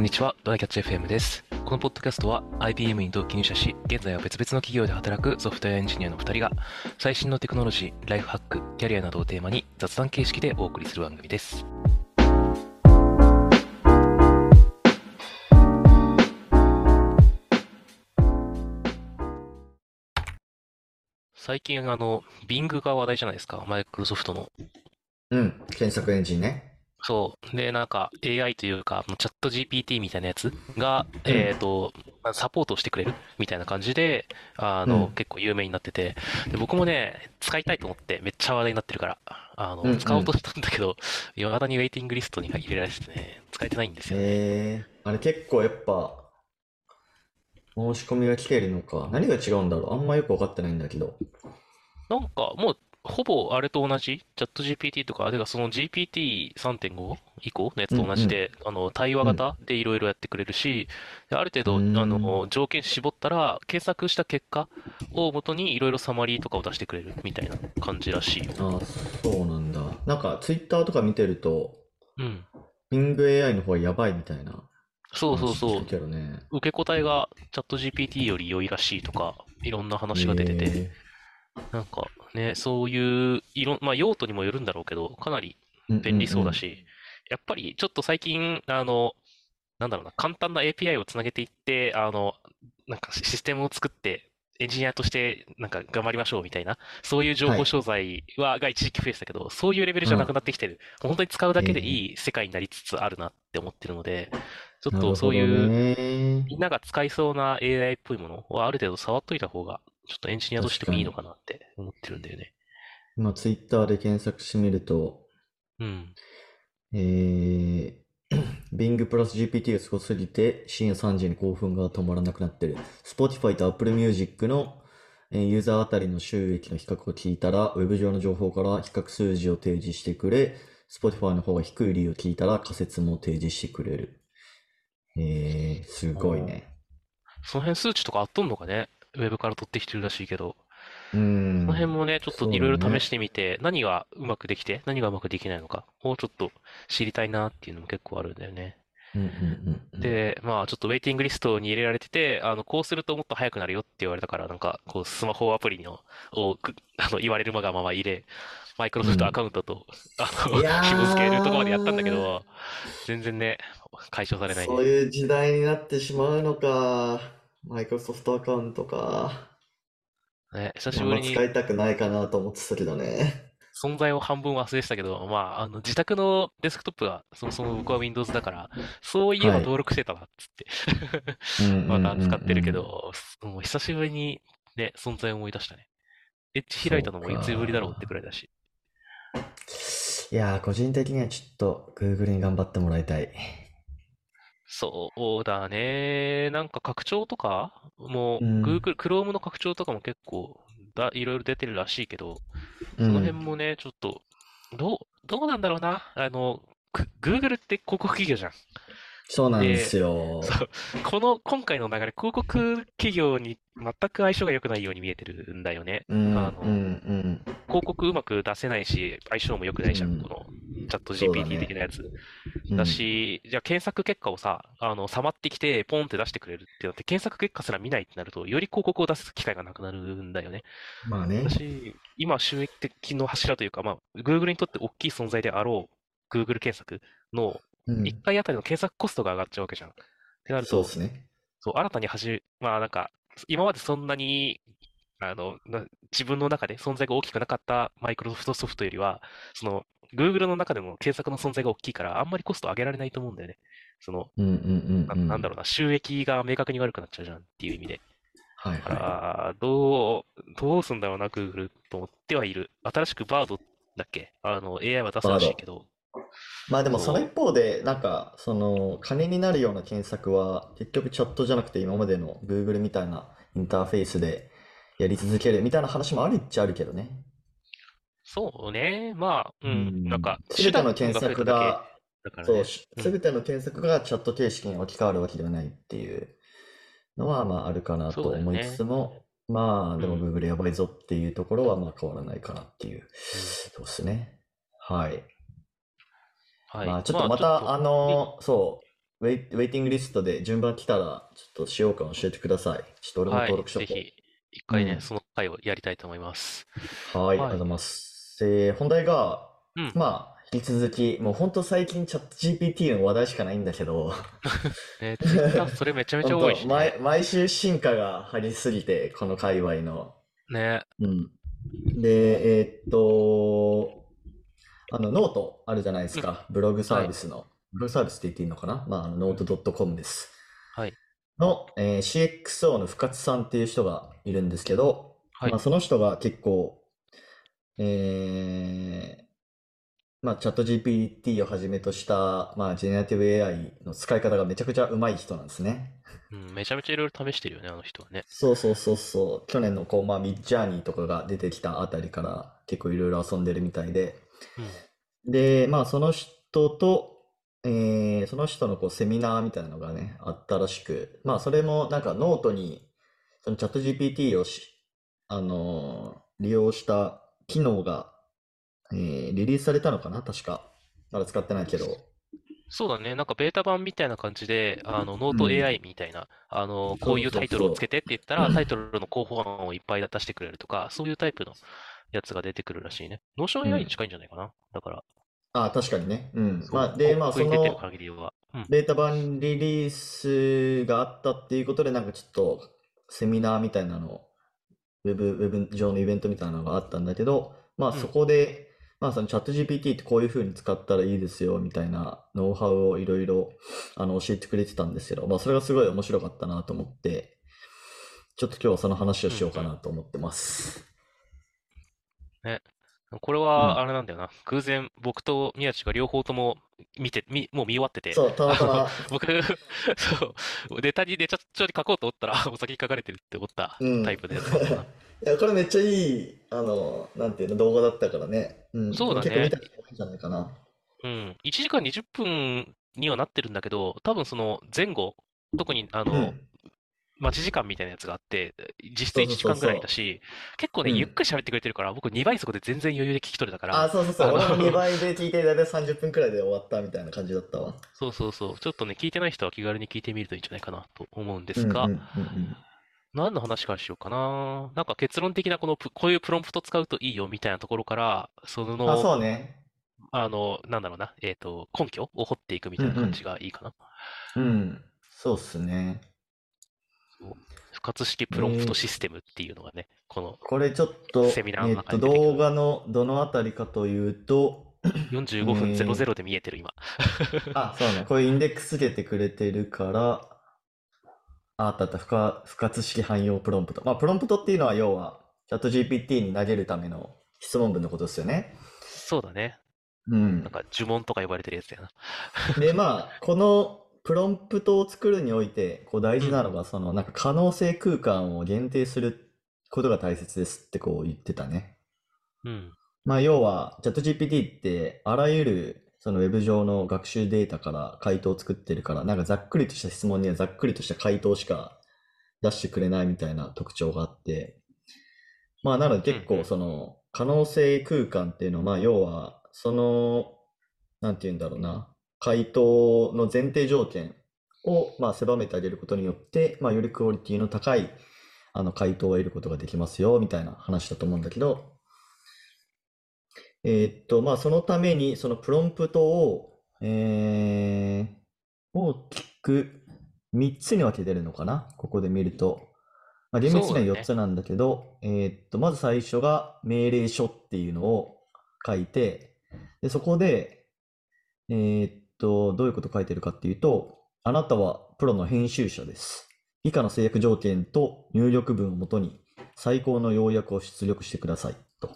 こんにちは、ドライキャッチ FM です。このポッドキャストは IBM に同期入社し、現在は別々の企業で働くソフトウェアエンジニアの2人が、最新のテクノロジー、ライフハック、キャリアなどをテーマに雑談形式でお送りする番組です。最近、あの、Bing が話題じゃないですか、マイクロソフトの。うん、検索エンジンね。そう。で、なんか AI というか、チャット GPT みたいなやつが、えっと、サポートしてくれるみたいな感じで、あの、うん結構有名になってて、で、僕もね、使いたいと思ってめっちゃ話題になってるから、あの、うんうん使おうとしたんだけど、未だにウェイティングリストに入れられててね、使えてないんですよね。えー、あれ結構やっぱ、申し込みが来ているのか。何が違うんだろうあんまよくわかってないんだけど。なんか、もう、ほぼあれと同じ、チャット GPT とか、てかその GPT3.5 以降のやつと同じで、あの、対話型でいろいろやってくれるし、である程度、うんあの、条件絞ったら、検索した結果をもとにいろいろサマリーとかを出してくれるみたいな感じらしいよ。ああ、そうなんだ。なんか、ツイッターとか見てると、うん。Bing AI の方がやばいみたいなそうそうそうね。受け答えがチャット GPT より良いらしいとか、いろんな話が出てて、えなんかね、そういう、いろん、まあ用途にもよるんだろうけど、かなりー便利そうだ。し、やっぱりちょっと最近、あの、なんだろうな、簡単な API をつなげていって、あの、なんかシステムを作って、エンジニアとしてなんか頑張りましょうみたいな、そういう情報商材は、が一時期増えてたけど、そういうレベルじゃなくなってきてる。もう本当に使うだけでいい世界になりつつあるなって思ってるので、ちょっとそういう、うみんなが使いそうな AI っぽいものはある程度触っといた方が、ちょっとエンジニアとしてもいいのかなって思ってるんだよね。今、ツイッターで検索してみると、うん。えー、Bing プラス GPT がすごすぎて深夜3時に興奮が止まらなくなってる。Spotify と Apple Music のえーユーザーあたりの収益の比較を聞いたら、ウェブ上の情報から比較数字を提示してくれ、Spotify の方が低い理由を聞いたら仮説も提示してくれる。えー、すごいね。その辺数値とかあっとんのかね？ウェブから取ってきてるらしいけど、うーん。その辺もね、ちょっといろいろ試してみて、何がうまくできて、何がうまくできないのかをちょっと知りたいなっていうのも結構あるんだよね。うんうんうんうん。で、まあちょっとウェイティングリストに入れられてて、あの、こうするともっと早くなるよって言われたから、なんか、こう、スマホアプリの、をく、あの、言われるまがまま入れ、マイクロソフトアカウントと、あの、いやー紐付けるとこまでやったんだけど、全然ね、解消されないねそういう時代になってしまうのか。マイクロソフトアカウントか。ね、久しぶりにま使いたくないかなと思ってたけどね。存在を半分忘れてたけど、まあ、あの、自宅のデスクトップが、そもそも僕は Windows だから、そういえばはい登録してたな、っつって。うんうんうん また使ってるけうんど、もう久しぶりにね、存在を思い出したね。エッジ開いたのもいつぶりだろうってくらいだし。いやー、個人的にはちょっと Google に頑張ってもらいたい。そうだね。なんか拡張とかもう、うん Google、Chrome の拡張とかも結構だ、いろいろ出てるらしいけど、そその辺もね、ちょっと、どう、どうなんだろうな。あの、く Google って広告企業じゃん。そうなんですよ。そうこの、今回の流れ、広告企業に全く相性が良くないように見えてるんだよね。うん、あのうん、うん。広告うまく出せないし、相性も良くないじゃん、うんこのチャット GPT ね的なやつ。うんだし、じゃあ検索結果をさ、あの、さまってきて、ポンって出してくれるってなって、検索結果すら見ないってなると、より広告を出す機会がなくなるんだよね。まあね。私、今収益的の柱というか、まあ、Google にとって大きい存在であろう、Google 検索のうん1回あたりの検索コストが上がっちゃうわけじゃん。ってなるとそうで、すね。そう、新たに始め、まあなんか、今までそんなに、あの、な自分の中で存在が大きくなかったマイクロソフトソフトよりは、その、Google の中でも検索の存在が大きいから、あんまりコスト上げられないと思うんだよね。その、うん、うん、うんなうん。なんだろうな、収益が明確に悪くなっちゃうじゃんっていう意味で。はい、だかはら、どう、どうすんだろうな、Google と思ってはいる。新しく Bard だっけ？あの、AI は出すらしいけど、い。まあでもその一方で、なんか、その、金になるような検索は、結局チャットじゃなくて今までの Google みたいなインターフェースでやり続けるみたいな話もあるっちゃあるけどね。そうね、まあ、うん、うんなんか、すべての検索が、そう。すべての検索がチャット形式に置き換わるわけではないっていうのは、まああるかなと思いつつも、まあでもうん Google やばいぞっていうところは、まあ変わらないかなっていう、そうですね。はい。はい。まあちょっとまた、あの、そウェイ、ウェイティングリストで順番来たら、ちょっと使用感教えてください。ちょっと俺もはい。登録しとこぜひ、一回ね、うんその回をやりたいと思います。う。はい、ありはいがとうございます。えー本題が、うんまあ、引き続き、もう本当最近チャット GPT の話題しかないんだけど、ね、ツイッターそれめちゃめちゃ多いし本当毎、ね。毎週進化が激しすぎて、この界隈の。ね。うん。で、えーっと、あの、ノートあるじゃないですか。ブログサービスの。ブログサービスって言っていいのかな？まあ、あのノート .com です。はい。の、えー CXO の深津さんっていう人がいるんですけど、はいまあ、その人が結構、えーまあ、チャット GPT をはじめとした、まあ、 generative AI の使い方がめちゃくちゃ上手い人なんですね。うん、めちゃめちゃいろいろ試してるよね、あの人はね。そうそうそうそう。去年のこう、まあ、 Midjourney とかが出てきたあたりから結構いろいろ遊んでるみたいで。うん。で、まあ、その人と、えーその人のこうセミナーみたいなのがね、あったらしく、まあ、それもなんかノートに、そのチャット GPT をし、あのー利用した機能が、えーリリースされたのかな確か。まだ使ってないけど。そうだね。なんかベータ版みたいな感じで、あの、ノートうん AI みたいな、あの、こういうタイトルをつけてって言ったら、タイトルの候補案をいっぱい出してくれるとか、そういうタイプのやつが出てくるらしいね。 Notion AI に近いんじゃないかな。だから、ああ、確かにね。うん。まあ、で、まあ、その、限りは。うん。ベータ版リリースがあったっていうことで、なんかちょっとセミナーみたいなの、ウェブ、ウェブ上のイベントみたいなのがあったんだけど、まあうんそこで、まあそのチャット GPT ってこういう風に使ったらいいですよみたいなノウハウをいろいろあの教えてくれてたんですけど、まあそれがすごい面白かったなと思って、ちょっと今日はその話をしようかなと思ってます。これうんは、あれなんだよな。偶然、僕と宮地が両方とも見て、み、もう見終わってて、そう、たまたま、僕、そう、ネタにネタ帳に書こうと思ったら、お先に書かれてるって思ったうんタイプのやつな。いや、これめっちゃいい、あの、なんていうの、動画だったからね。うん、そうだね結構見た人多いんじゃないかな。うん。1時間20分にはなってるんだけど、多分その前後、特にあの、うん待ち時間みたいなやつがあって、実質1そうそうそう時間ぐらいだし、結構ね、うんゆっくり喋ってくれてるから、僕2倍速で全然余裕で聞き取れたかあ、ら、そうそうそう。俺も2倍で聞いて、だいたい30分くらいで終わったみたいな感じだったわ。そうそうそう。ちょっとね、聞いてない人は気軽に聞いてみるといいんじゃないかなと思うんですがうんうん、うんうん何の話からしようかな。なんか結論的なこのプ、こういうプロンプト使うといいよみたいなところから、その、あ、そうね。あの、なんだろうな、えっと、根拠を掘っていくみたいな感じがいいかな。うん。そうっすね。不活式プロンプトシステムっていうのがね、このこれちょっと、セミナーのえっと、中に出てくる動画のどのあたりかというと、45分00で見えてる今。あ、そうね。これインデックスつけてくれてるから、あ、あったあった、不活式汎用プロンプト。まあ、プロンプトっていうのは要は、チャット GPT に投げるための質問文のことですよね。そうだね。うんなん。か呪文とか呼ばれてるやつだよな。で、まあ、このプロンプトを作るにおいて、こう大事なのが、その、なんか可能性空間を限定することが大切ですってこう言ってたね。うん。まあ、要は、チャット GPT って、あらゆる、そのウェブ上の学習データから回答を作ってるから、なんかざっくりとした質問にはざっくりとした回答しか出してくれないみたいな特徴があって、まあ、なので結構その、可能性空間っていうのは、まあ、要は、その、なんて言うんだろうな、回答の前提条件を、まあ、狭めてあげることによって、まあ、よりクオリティの高い、あの、回答を得ることができますよ、みたいな話だと思うんだけど、えーっと、まあ、そのために、そのプロンプトを、えー大きく3つに分けてるのかな？ここで見ると。まあ、厳密にはそうだね。4つなんだけど、えーっと、まず最初が命令書っていうのを書いて、で、そこで、えーっと、どういうこと書いてるかっていうと、あなたはプロの編集者です。以下の制約条件と入力文をもとに最高の要約を出力してください。と。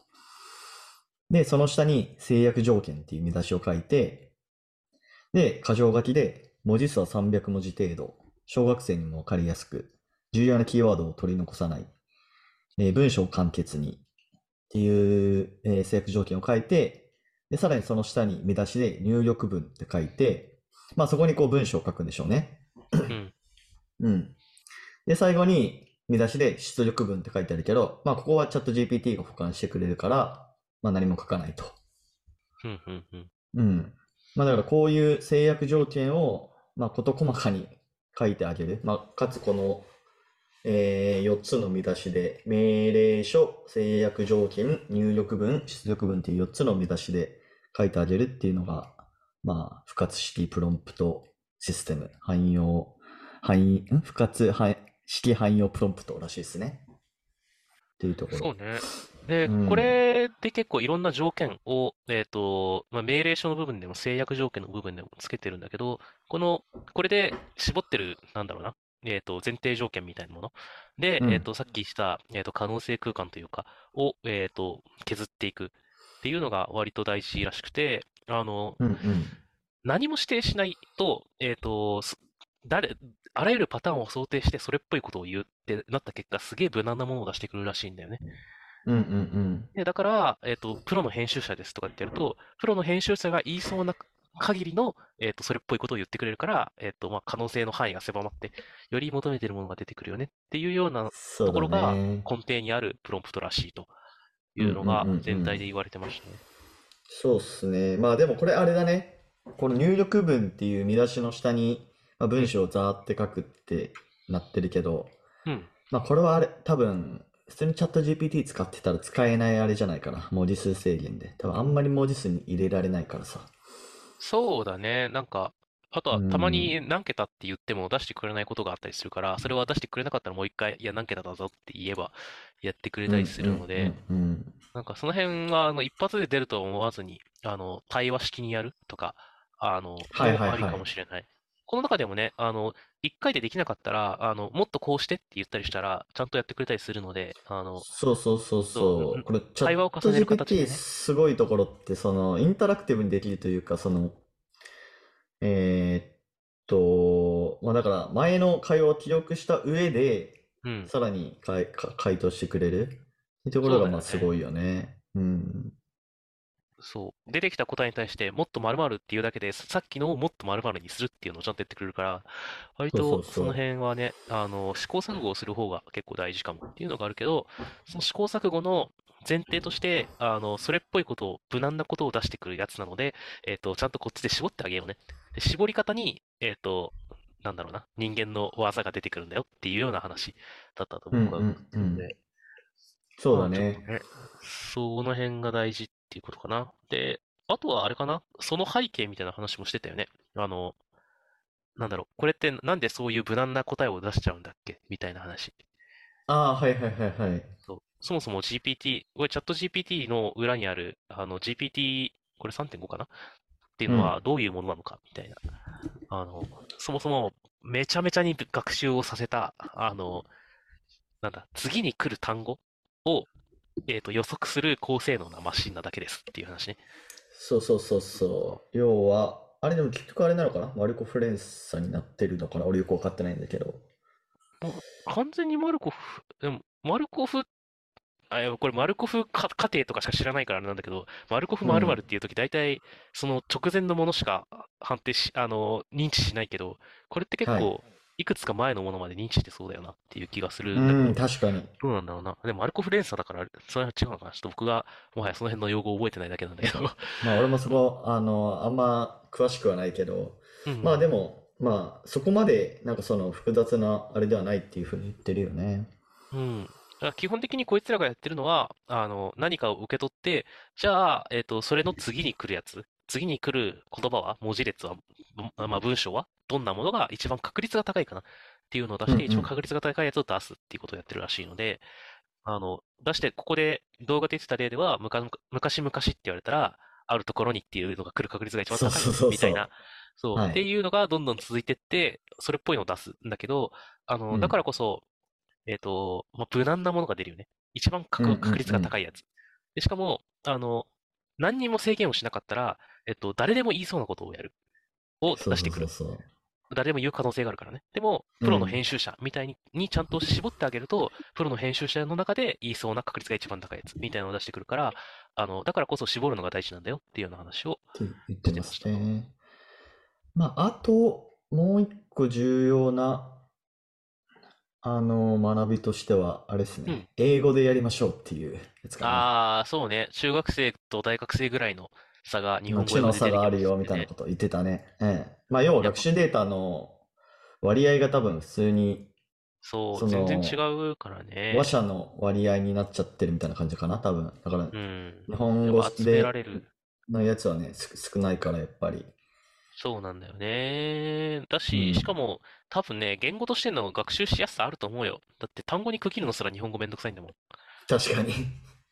で、その下に制約条件っていう見出しを書いて、で、箇条書きで文字数は300文字程度、小学生にもわかりやすく、重要なキーワードを取り残さない、えー文章を簡潔にっていう、えー制約条件を書いて、で、さらにその下に見出しで入力文って書いて、まあそこにこう文章を書くんでしょうね。うん。うん。で、最後に見出しで出力文って書いてあるけど、まあここはチャット GPT が保管してくれるから、まあ何も書かないと。うん。うん。うん。うん。まあだからこういう制約条件を、まあ、事細かに書いてあげる。まあ、かつこの、え4つの見出しで、命令書、制約条件、入力文、出力文っていう4つの見出しで書いてあげるっていうのが、まあ、不活式プロンプトシステム、汎用、汎ん？不活汎式汎用プロンプトらしいですね。っていうところ。そうね。で、うんこれで結構いろんな条件を、えっと、まあ、命令書の部分でも制約条件の部分でもつけてるんだけど、この、これで絞ってる、なんだろうな、えっと、前提条件みたいなもの？で、うんえっと、さっきした、えっと、可能性空間というか、を、えっと、削っていくっていうのが割と大事らしくて、あの、うんうん。何も指定しないと、えっと、す誰、あらゆるパターンを想定してそれっぽいことを言うってなった結果、すげえ無難なものを出してくるらしいんだよね。うんうんで、だから、えっと、プロの編集者ですとかってやると、プロの編集者が言いそうな限りの、えっと、それっぽいことを言ってくれるから、えっと、まあ、可能性の範囲が狭まって、より求めてるものが出てくるよねっていうようなところが。根底にあるプロンプトらしいというのが全体で言われてましたね。そうっすね。まあでもこれあれだね。この入力文っていう見出しの下に、まあ、文章をザーって書くってなってるけど、うん。まあこれはあれ、多分、普通にチャット GPT 使ってたら使えないあれじゃないかな。文字数制限で。多分あんまり文字数に入れられないからさ。そうだね。なんか、あとはうんたまに何桁って言っても出してくれないことがあったりするから、それは出してくれなかったらもう一回、いや、何桁だぞって言えばやってくれたりするので、なんかその辺は、あの、一発で出るとは思わずに、あの、対話式にやるとか、あの、はいはいはいもありかもしれない。この中でもね、あの、一回でできなかったら、あの、もっとこうしてって言ったりしたら、ちゃんとやってくれたりするので、あの、そうそうそうそう。これ、チャ対話をット重ねる形で GPT ねすごいところって、その、インタラクティブにできるというか、その、えーっと、まあだから、前の会話を記録した上で、うん。さらにかいか回答してくれるっていうところが、まあそうだよねすごいよね。うん。そう。出てきた答えに対して、もっと〇〇っていうだけで、さっきのをもっと〇〇にするっていうのをちゃんとやってくれるから、割そうそうそうとその辺はね、あの、試行錯誤をする方が結構大事かもっていうのがあるけど、その試行錯誤の前提として、あの、それっぽいことを、無難なことを出してくるやつなので、えっと、ちゃんとこっちで絞ってあげようね。で絞り方に、えっと、なんだろうな、人間の技が出てくるんだよっていうような話だったと僕は思ってるので、そうだまあちょっねと。ね。その辺が大事っていうことかな。で、あとはあれかなその背景みたいな話もしてたよね。あの、なんだろう。これってなんでそういう無難な答えを出しちゃうんだっけ？みたいな話。ああ、はいはいはいはい。そう。そもそも GPT、これチャット GPT の裏にある、あの GPT、これ3.5かな？っていうのはどういうものなのか？みたいな。あの、そもそもめちゃめちゃに学習をさせた、あの、なんだ、次に来る単語を、えっと、予測する高性能なマシンなだけですっていう話ね。そうそうそうそう。要は、あれでも結局あれなのかな？マルコ・フレンサになってるのかな？俺よくわかってないんだけど。完全にマルコフ、でも、マルコフ、あ、いやこれマルコフか家庭とかしか知らないからあれなんだけど、マルコフ〇〇っていうとき大体、その直前のものしか判定し、あの、認知しないけど、これって結はい構、いくつか前のものまで認知してそうだよなっていう気がするうんん、だけど、確かに。どうなんだろうな。でもマルコフ連鎖だから、それは違うのかな。ちょっと僕が、もはやその辺の用語を覚えてないだけなんだけど。まあ俺もそこ、あの、あんま詳しくはないけど、うんまあでも、まあそこまでなんかその複雑なあれではないっていうふうに言ってるよね。うん。基本的にこいつらがやってるのは、あの、何かを受け取って、じゃあ、えっと、それの次に来るやつ、次に来る言葉は、文字列は、ままあ、文章は、どんなものが一番確率が高いかなっていうのを出して、一番確率が高いやつを出すっていうことをやってるらしいので、あの、出して、ここで動画で言ってた例では、昔々って言われたら、あるところにっていうのが来る確率が一番高いみたいな、そう、はいっていうのがどんどん続いてって、それっぽいのを出すんだけど、あの、うんだからこそ、えっと、まあ、無難なものが出るよね。一番確率が高いやつ。で、しかも、あの、何にも制限をしなかったら、えっと、誰でも言いそうなことをやる。を出してくる。誰でも言う可能性があるからね。でも、プロの編集者みたいに,、にちゃんと絞ってあげると、プロの編集者の中で言いそうな確率が一番高いやつみたいなのを出してくるから、あの、だからこそ絞るのが大事なんだよっていうような話を。言ってますね。まあ、あと、もう一個重要な、あの、学びとしては、あれですね、うん英語でやりましょうっていうやつかな。ああ、そうね。中学生と大学生ぐらいの差が日まあ、本語の差出てきますがあるよみ。たいなこと言ってたね。ええ。まあ、要は学習データの割合が多分普通に、そう、そ全然違の、うから話ね。者の割合になっちゃってるみたいな感じかな、多分。だから、うん。日本語でれる。のやつはね、す少ないから、やっぱり。そうなんだよね。だうし、しかん。も、多分ね、言語としての学習しやすさあると思うよ。だって単語に区切るのすら日本語めんどくさいんだもん。確かに。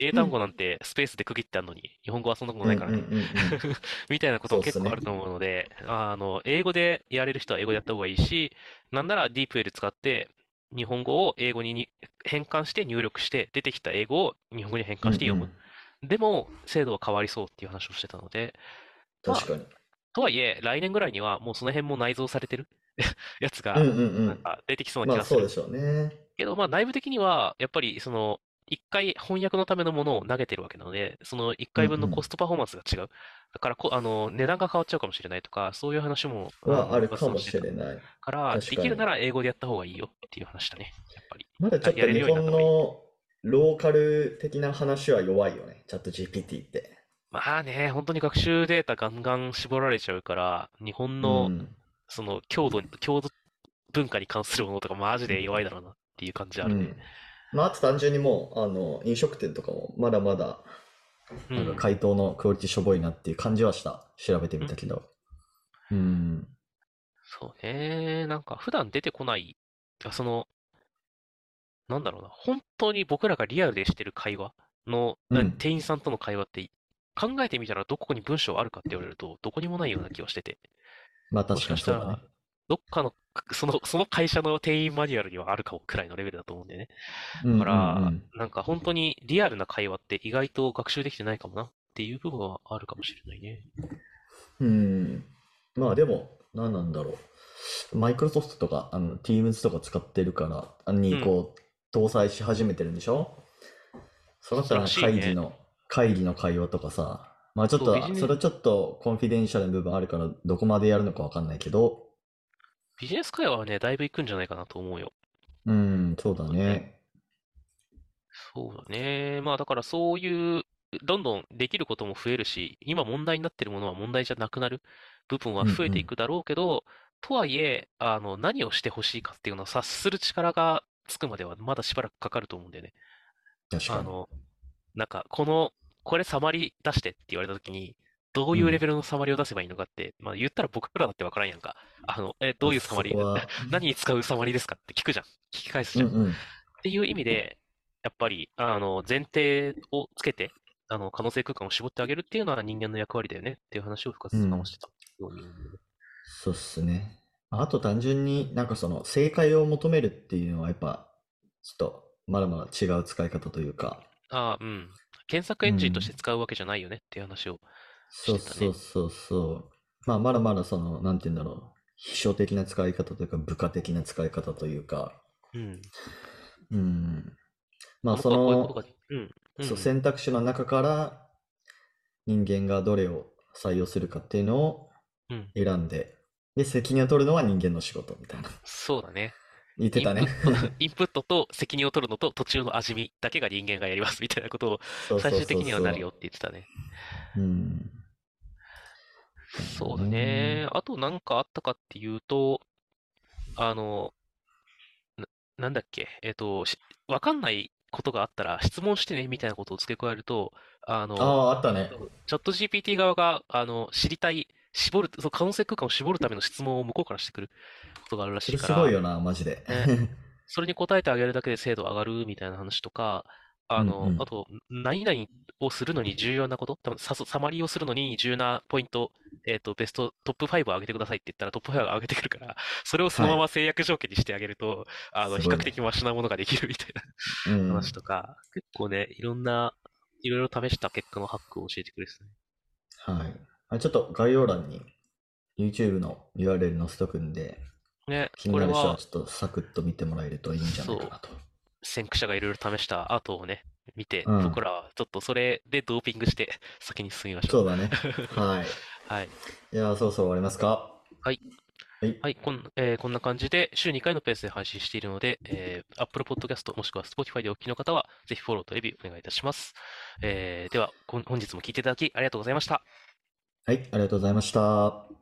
英単語なんてスペースで区切ってあるのに、日本語はそんなことうんないからね。うんうんうん。みたいなことも。結構あると思うので、あの、英語でやれる人は英語でやった方がいいし、なんなら DeepL 使って、日本語を英語にに変換して入力して、出てきた英語を日本語に変うんう換して読む。ん。でも、精度は変わりそうっていう話をしてたので、まあ、確かに。とはいえ、来年ぐらいにはもうその辺も内蔵されてる やつが、うんうんうん。なんか出てきそうなま気がする。あそうでしょうね。けど、まあ内部的には、やっぱりその、一回翻訳のためのものを投げてるわけなので、その一うんう回分のコん。ストパフォーマンスが違う。だからこ、あの、値段が変わっちゃうかもしれないとか、そういう話も、あるかもしれない。から。できるなら英語でやった方がいいよっていう話だね。やっぱり。まだちょっと日本。のローカル的な話は弱いよね。チャット GPT って。まあね、本当に学習データガンガン絞られちゃうから、日本うの、ん。その、郷土、郷土文化に関するものとかマジで弱いだろうなっていう感じあるね。うん。まあ、あと単純にもう、あの、飲食店とかもまだまだ、うん。回答のクオリティしょぼいなっていう感じはした。調べてうんみたけど。うん。そうね。なんか普段出てこない、あその、なんだろうな。本当に僕らがリアルでしてる会話の、なうん。店員さんとの会話って、考えてみたらどこに文章あるかって言われると、どこにもないような気がしてて。まあ確かにそうだね。ら、どっかの、その、その会社の店員マニュアルにはあるかもくらいのレベルだと思うんだよね。だかうんうんうら、ん。なんか本当にリアルな会話って意外と学習できてないかもなっていう部分はあるかもしれないね。うん。まあでも、何なんだろう。マイクロソフトとか、あの、Teams とか使ってるから、あにうん。こう、搭載し始めてるんでしょ？そうだったららしいね。会議の、会議の会話とかさ、まあちょっと、それはちょっとコンフィデンシャルな部分あるから、どこまでやるのかわかんないけど、ビジネス会話はね、だいぶ行くんじゃないかなと思うよ。うん、そうだね。ね。そうだね。まあだからそういう、どんどんできることも増えるし、今問題になってるものは問題じゃなくなる部分はうん増えていくだろうけど、とはいえ、あの、何をしてほしいかっていうのを察する力がつくまではまだしばらくかかると思うんだよね。確かに。あの、なんか、この、これサマリ出してって言われたときに、どううん。いうレベルのサマリを出せばいいのかって、まあ言ったら僕らだってわからんやんか。あの、え、どまあういうサマリ、何に使うサマリですかって聞くじゃん。聞き返すじゃん。っうんうん。ていう意味で、やっぱり、あの、前提をつけて、あの、可能性空間を絞ってあげるっていうのは人間の役割だよねっていう話を深う津さんはしん。てたように思うね。そうっすね。あと単純になんかその正解を求めるっていうのはやっぱちょっとまだまだ違う使い方というか、ああ、うん。検索うエンジンとしてん。使うわけじゃないよねっていう話をしそう。そうそうそう。まあまだまだその、なんて言うんだろう。秘書的な使い方というか部下的な使い方というか、うん。うん。まあそこのそう、ん、選択肢の中から人間がどれを採用するかっていうのをうん。選んで、で、責任を取るのは人間の仕事みたいな。そうだね。言ってたね。インプット、インプットと責任を取るのと途中の味見だけが人間がやりますみたいなことをそう最そうそう終的にはなるよっそて言ってたね。う。うん。そうだね。ね。あとなんかあったかっていうと、あの、な、なんだっけ、えっと、しわかんないことがあったら質問してねみたいなことを付け加えると、ああの、あ、あったね。チャット GPT 側が、あの、知りたい、絞る、その可能性空間を絞るための質問を向こうからしてくることがあるらしそれいから、すごいよな、マジで。ね、それに答えてあげるだけで精度上がるみたいな話とか、あうんうの、あん。と、何々をするのに重要なこと、多分サ、サマリーをするのに重要なポイント、えっと、ベスト、トップ5を上げてくださいって言ったらトップ5を上げてくるから、それをそのはい。まま制約条件にしてあげると、あの、比較。的マシなものができるみたいなう話ん。とか、結構ね、いろんな、いろいろ試した結果のハックを教えてくれてたね。はい。あ、ちょっと概要欄に YouTube の URL 載せとくんで、ね、気になる人はちょっとサクッと見てもらえるといいんじゃないかなと。先駆者がいろいろ試した後をね、見て、うん。僕らはちょっとそれでドーピングして 先に進みましょそうだね。う。はい。はい。いやー、そろそろ終わりますか？はい。はい。はい、こん、えーこんな感じで週2回のペースで配信しているので、えー Apple Podcast もしくは Spotify でお聞きの方は、ぜひフォローとレビューお願いいたします。えーでは、こん本日も聞いていただきありがとうございました。はい、ありがとうございました。